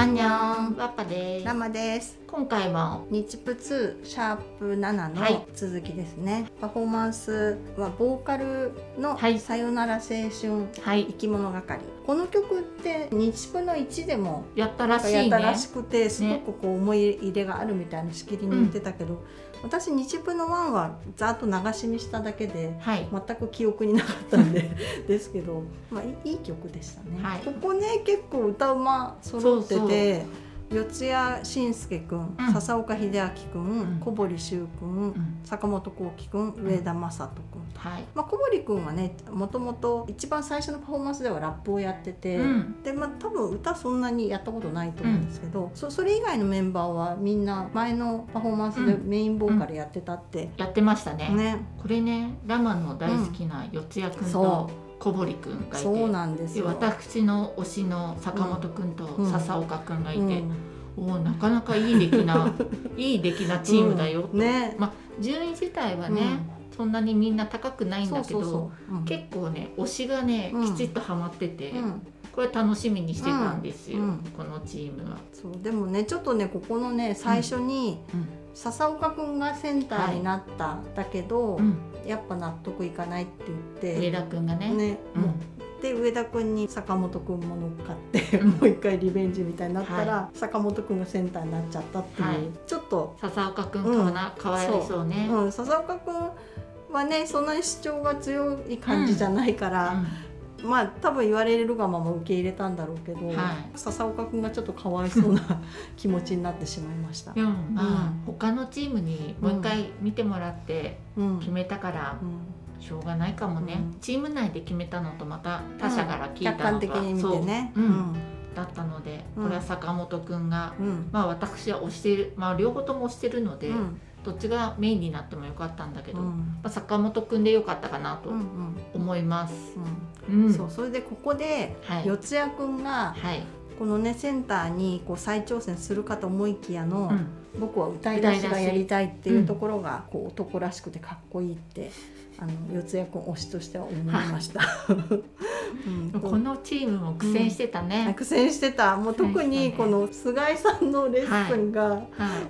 アンニョンワッパですラマです今回も日プ2シャープ7はい。の続きですね、パフォーマンスはボーカルのはい。さよなら青春はい。生き物係この曲って日プの1でもやったらしいね。やったらしくてすごくこう思い入れがあるみたいなしきりに言ってたけど、私日プの1はざーっと流し見しただけではい。全く記憶になかったんで ですけど、まあ、いい曲でしたね、はい。ここね結構歌うま揃ってて四谷慎介くん、うん。笹岡秀明くん、うん。小堀修くん、うん。坂本幸輝くん。上田正人くん、はい。まあ、小堀くんはねもともと一番最初のパフォーマンスではラップをやってて、うん。でまあ多分歌そんなにやったことないと思うんですけど、そそれ以外のメンバーはみんな前のパフォーマンスでメインボーカルやってたって、やってましたね。ね。これねラマの大好きな四谷くんそと小堀くんがいてそうなんです。私の推しの坂本くんとうん。笹岡くんがいて、うん。おおなかなかいい出来な いい出来なチームだよ、うん。ね。まあ順位自体はね、そんなにみんな高くないんだけど結構ね推しがね、うん。きちっとハマってて、うん。これ楽しみにしてたんですよ、うん。うん。このチームは。そうでもねちょっとねここのね最初にうん。笹岡くんがセンターになった、だけど、うん、やっぱ納得いかないって言って上田くんがね。ね、うん。もうで上田君に坂本君も乗っかって、うん。もう一回リベンジみたいになったら、は坂本君がセンターになっちゃったっていう、はい。ちょっと、笹岡くんかな、かわいそうね。う。ん、笹岡君はねそんなに主張が強い感じじゃないから、まあ多分言われるがまま受け入れたんだろうけど、はい。笹岡君がちょっとかわいそうな 気持ちになってしまいました。で。もまあ、うん。他のチームにもう一回見てもらってうん。決めたからうんしょうがないかもね、うん。チーム内で決めたのとまた他者から聞いたのが、客観的に見てね。そう。うん。だったのでうん。これは坂本くんが、うん。まあ私は推しているまあ両方とも推してるので、うん。どっちがメインになってもよかったんだけど、まうん。あ、坂本くんでよかったかなとうん思います。うん。うん。そうそれでここではい。四谷君がはい、このねセンターにこう再挑戦するかと思いきやの、うん。僕は歌い出しがやりたいっていうところがこう男らしくてかっこいいってあの四谷君推しとしては思いました。うん。このチームも苦戦してたね、苦戦してた。もう特にこの菅井さんのレッスンが、は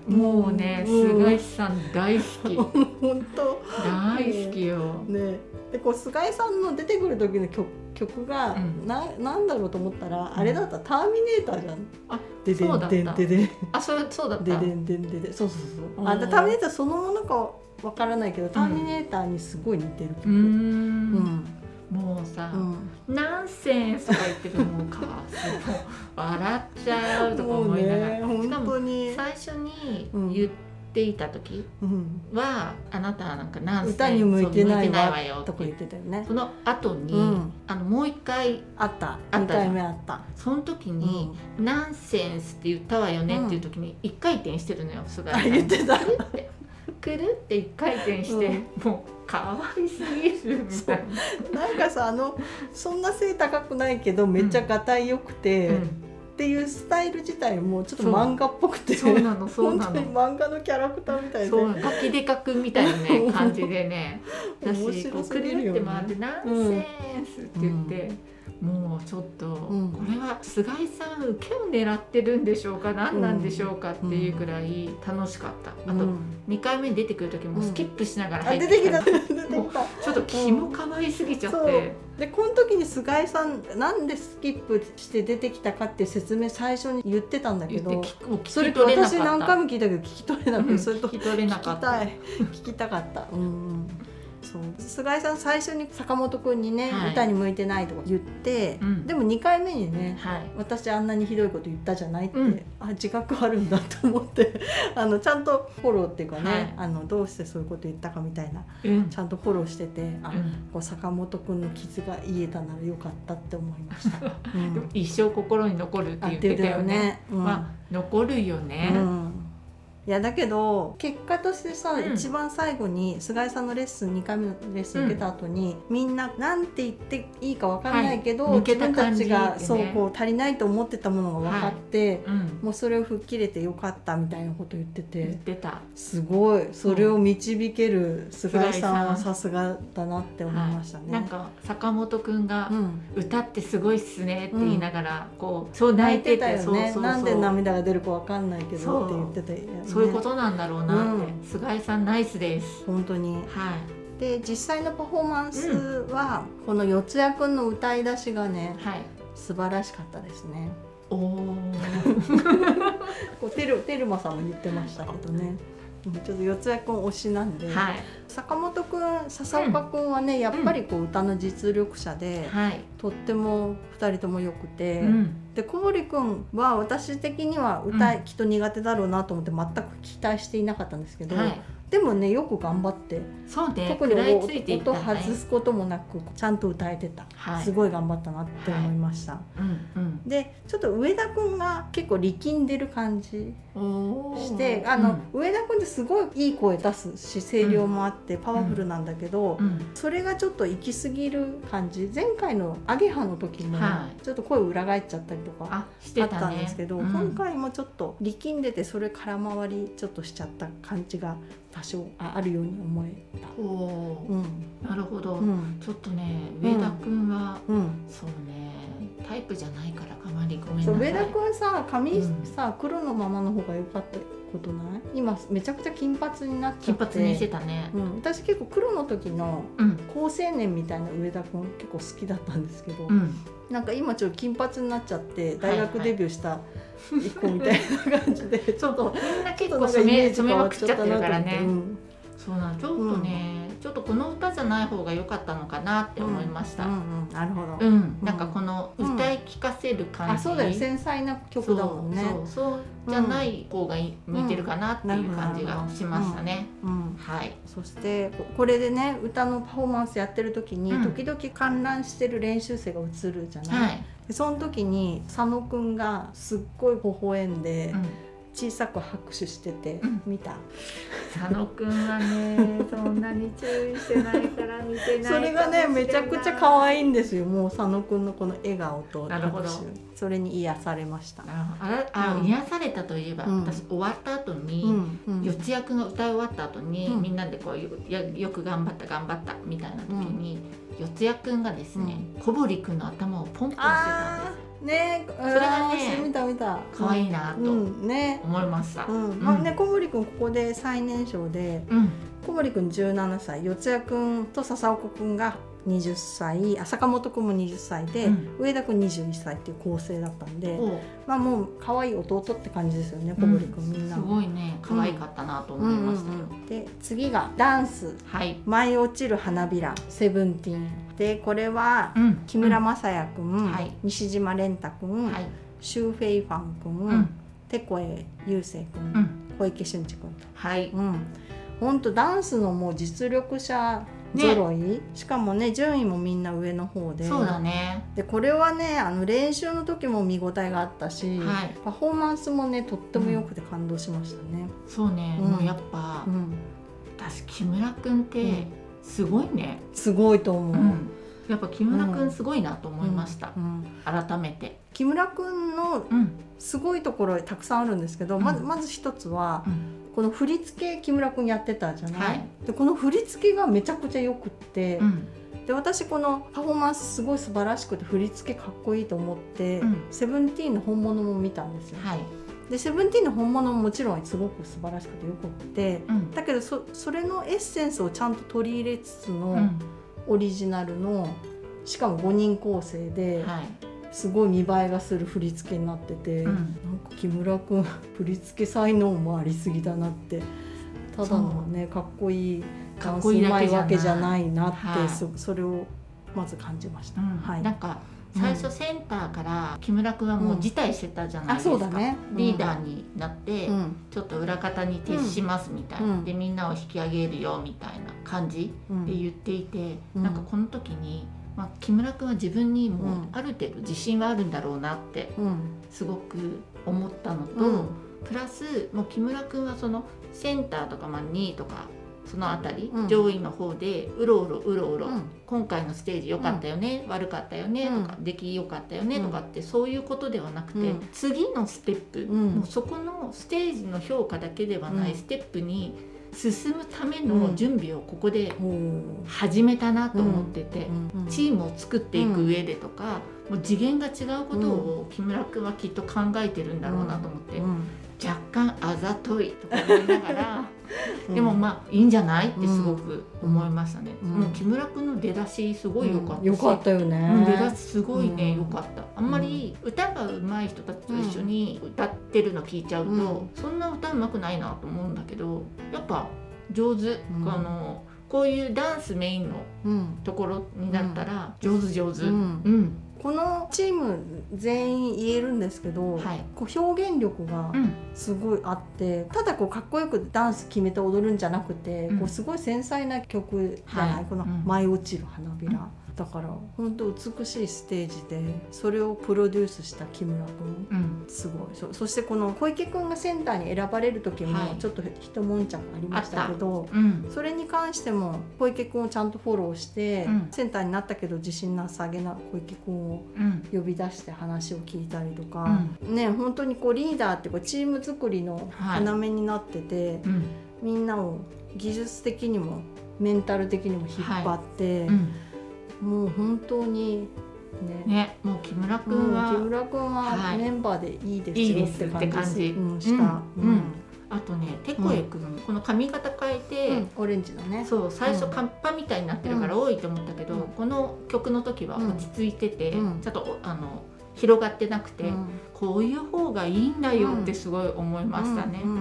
い、もうね、うん。菅井さん大好き。本当。大好きよ、ねでこう菅井さんの出てくる時の曲曲が、うん。ななんだろうと思ったら、あれだった「ターミネーター」じゃん。あででんだった。でんででん。あそれそうだった。ででんでんででそうそうそうあターミネーターそのものかわからないけど、ターミネーターにすごい似てる曲。うん。ん。もうさ、うん。ナンセンスとか言ってるも うか。笑っちゃうとか思いながら、しかも本当に、最初に言っていた時うん、は、あなたはなんかナンセンス歌に向いてないわよとか言ってたよね。その後に、うん。あのもう一回あった。あった2回目あった。その時に、ナンセンスって言ったわよねっていう時に一回転してるのよ菅井あさん言ってた。くるってくるって一回転して、もう可愛すぎるみたいな。なんかさあのそんな背高くないけどめっちゃがたいよくて、うんっていうスタイル自体もちょっと漫画っぽくてそうなのそうな本当にの。漫画のキャラクターみたいで。そうガキデカくんみたいなね 感じでね。だ面しこうるって回って「ナンセンス」って言って、もうちょっと、ん。これは菅井さん受けを狙ってるんでしょうか？何なんでしょうかっていうくらい楽しかった、あとうん。2回目に出てくる時もスキップしながらあ入ってきた。き出てきた。ちょっと気も可愛すぎちゃって、でこの時に菅井さんなんでスキップして出てきたかって説明最初に言ってたんだけどそれ私た。何回も聞いたけど聞き取れなくて、うんそれと聞き取れなかった。聞きたい。聞きたかった。うんうんそう。菅井さん最初に坂本君にね、はい。歌に向いてないとか言って、うん。でも2回目にねはい。私あんなにひどいこと言ったじゃないって、うん。あ自覚あるんだと思って あのちゃんとフォローっていうかね、はい。あのどうしてそういうこと言ったかみたいなうん。ちゃんとフォローしててあ、うん。こう坂本君の傷が癒えたならよかったって思いました。一生心に残るってあ言ってたよね。うん。まあ残るよね。うん、いやだけど結果としてさ、うん。一番最後に菅井さんのレッスン2回目のレッスン受けた後に、みんななんて言っていいか分かんないけど、はい。自分たちが、ね。そうこう足りないと思ってたものが分かって、うん。もうそれを吹っ切れてよかったみたいなこと言って言ってすごい。それを導ける菅井さんはさすがだなって思いましたね。なんか坂本くんがうん。歌ってすごいっすねって言いながら、こうそう泣いててたよね。なんで涙が出るかわかんないけどって言ってたよねそういうことなんだろうなって、うん。菅井さんナイスです。本当に。はい。で実際のパフォーマンスは、この四谷くんの歌い出しがねはい。素晴らしかったですね。おお こうテルテルマさんも言ってましたけどね。うんちょっと四谷くん推しなんで、はい。坂本くん笹岡くんはね、やっぱりこう歌の実力者で、はい、とっても2人ともよくて、うん。で小堀くんは私的には歌、うん。きっと苦手だろうなと思って全く期待していなかったんですけど、はい。でもねよく頑張ってそうね特に音ね外すこともなくちゃんと歌えてた、はい。すごい頑張ったなって思いました、うんうんでちょっと上田くんが結構力んでる感じしてあの、上田くんってすごいいい声出すし声量もあってパワフルなんだけど、うん。うん。それがちょっと行き過ぎる感じ。前回のアゲハの時もはい。ちょっと声裏返っちゃったりとかあしてあったんですけど、うん。今回もちょっと力んでてそれ空回りちょっとしちゃった感じが多少ああるように思えた。おおうん。ーなるほど、うん。ちょっとね上田くんは、うん、そうねタイプじゃないからあまりごめんなさい。上田君さ髪うん。さ、黒のままの方が良かったことない？今めちゃくちゃ金髪になっちゃ金って。髪にしてたね。うん、私結構黒の時のうん。高青年みたいな上田君結構好きだったんですけど、うん。なんか今ちょっと金髪になっちゃって大学はい。はいデビューした一個みたいな感じで、ちょっとみんな結構ちょっとなんかイメ染め染めまくっちゃって。るからね、うん。そうなんちょっとね、ちょっとこの歌じゃない方が良かったのかなって思いました、うんうんうん、なるほど、なんかこの歌い聞かせる感じ、あそうだよ。繊細な曲だもんね。そう。そう。じゃない方が向いてるかなっていう感じがしましたね、うん、はい。そしてここれでね歌のパフォーマンスやってる時に、うん時々観覧してる練習生が映るじゃない、はい、でその時に佐野くんがすっごい微笑んで、うん小さく拍手してて、うん。見た。佐野くんはね そんなに注意してないから見てないそれがねめちゃくちゃ可愛いんですよ。もう佐野くんのこの笑顔となるほど。拍手。それに癒されました、ああらあ、うん。癒されたといえば、うん。私終わった後に、うんうん。四谷役が歌い終わった後に、うん。みんなでこうよやよく頑張った頑張ったみたいな時に、四谷くんがですね、小堀くんの頭をポンポンしてたんあです。ーねそれがね見た見た。可愛いなとうんね。思いました。ううん。んまあね小堀くんここで最年少でうん。小堀くん17歳四谷くんと笹岡くんが20歳あ坂本くんも20歳で、うん。上田くん21歳っていう構成だったんで、まあもう可愛い弟って感じですよね小堀くんみんな。すも。ごいね可愛かったなと思いましたよ。うんうんうん。で次がダンス。はい。「舞い落ちる花びらセブンティーン」でこれはうん。木村雅也くん、はい。西島蓮太くん、はい。シュウ・フェイファンくん、うん。テコエユウセイくん、うん。小池俊二くんと。はい。うん、ほんとダンスのもう実力者揃い、しかもね順位もみんな上の方でそうだね。でこれはねあの練習の時も見応えがあったし、はいパフォーマンスもねとっても良くて感動しましたね。そうね。うんもうやっぱうん私木村くんってうんすごいね。すごいと思う。うん。やっぱ木村くんすごいなと思いましたう。ん改めて。木村くんのうん。すごいところたくさんあるんですけど、うんまずまず一つはうんこの振り付け木村くんやってたじゃない、はいでこの振り付けがめちゃくちゃよくって、うん。で私このパフォーマンスすごい素晴らしくて振り付けかっこいいと思って、うんセブンティーンの本物も見たんですよ。はい。でセブンティーンの本物ももちろんすごく素晴らしくてよくってうん。だけどそそれのエッセンスをちゃんと取り入れつつのうん。オリジナルのしかも5人構成ではい。すごい見栄えがする振り付けになってて、うん。なんか木村君 振り付け才能もありすぎだなって。ただのねかっこいいダンスうだまいけじゃないわけじゃないなって、はい。そそれをまず感じました。うん。はい。なんか最初センターから木村君はもう辞退してたじゃないあですか、そうだね。リーダーになって、うん。ちょっと裏方に徹しますみたいな、うん。でみんなを引き上げるよみたいな感じうんで言っていて、うん。なんかこの時に、まあ、木村君は自分にもうん。ある程度自信はあるんだろうなってうん。すごく思ったのと、うん。プラスもう木村君はそのセンターとかまあ2位とかその辺り、うん。上位の方でうろうろうろうろ、うん。今回のステージ良かったよね、悪かったよねとか、う出来良かったよねとかってそういうことではなくて、うん。次のステップ、うん。もうそこのステージの評価だけではないうん。ステップに進むための準備をここで始めたなと思ってて。うんチームを作っていく上でとか、もう次元が違うことを木村君はきっと考えてるんだろうなと思って、うん若干あざといとか思いながら、うん。でもまあいいんじゃない？ってすごく思いましたね、うん。もう木村君の出だしすごい良かったし、よかったよね。うん。出だしすごいねうん。良、かった。あんまり歌が上手い人たちと一緒に歌ってるの聞いちゃうと、うん。そんな歌上手くないなと思うんだけどやっぱ上手、ん。あのこういうダンスメインのうん。ところになったら上手上手、うん。うん。このチーム全員言えるんですけど、はい。こう表現力がうん。すごいあってただこうかっこよくダンス決めて踊るんじゃなくて、うん。こうすごい繊細な曲じゃない、はい。このうん。舞い落ちる花びら、うんだから本当美しいステージでそれをプロデュースした木村君。うん。すごい。そそしてこの小池君がセンターに選ばれる時はい。もちょっと一悶着ありましたけど、うん。それに関しても小池君をちゃんとフォローして、うん。センターになったけど自信なさげな小池君をうん。呼び出して話を聞いたりとか、ね本当にこうリーダーってこうチーム作りのはい。要になってて、うん。みんなを技術的にもメンタル的にも引っ張って、うんもう本当にねね。もう木村うん君は、木村君ははい。メンバーでいいですいいよですって感じ。うん、した、うんうん。あとねてこえ君、この髪型変えて、うんオレンジのね。そう最初うん。カッパみたいになってるから多いと思ったけど、うん。この曲の時はうん。落ち着いてて、うん。ちょっとおあの広がってなくて、うん。こういう方がいいんだよってすごい思いましたね。うん。うん。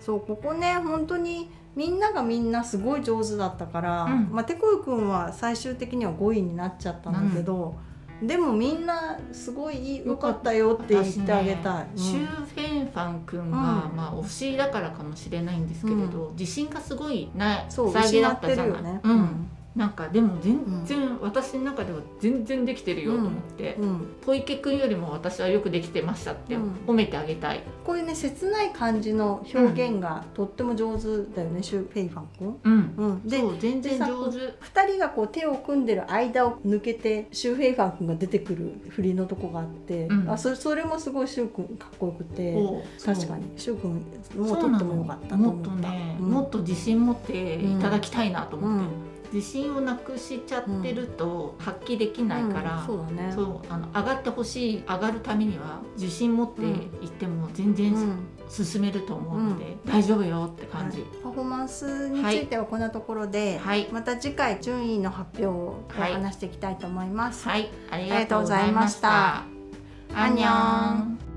そうここね本当にみんながみんなすごい上手だったから、うん。まあ、てこいくんは最終的には5位になっちゃったんだけど、でもみんなすごい良かったよって言ってあげたい。シューフェンファン君が、うん。まあ推しだからかもしれないんですけれど、自信がすごいないそうってったじゃない。るよね。うんなんかでも全然、私の中では全然できてるよと思って、うん。小池君よりも私はよくできてましたってうん。褒めてあげたい。こういうね切ない感じの表現がとっても上手だよね、シュウ・フェイファン君。うん。うん、でそう全然上手。2人がこう手を組んでる間を抜けてシュウ・フェイファン君が出てくる振りのとこがあって、うん。あそそれもすごいシュウ君かっこよくてお確かにシュウ君もそうとってもよかったとも思った。っとね、うん。もっと自信持っていただきたいなと思って、うん自信をなくしちゃってると発揮できないから、うんそうあの上がってほしい上がるためには自信持っていっても全然うん。進めると思うので、大丈夫よって感じ。はい。パフォーマンスについてはこんなところで、はい、また次回順位の発表をはい。話していきたいと思います。はい、ありがとうございました。ありがとうございました。アンニョン。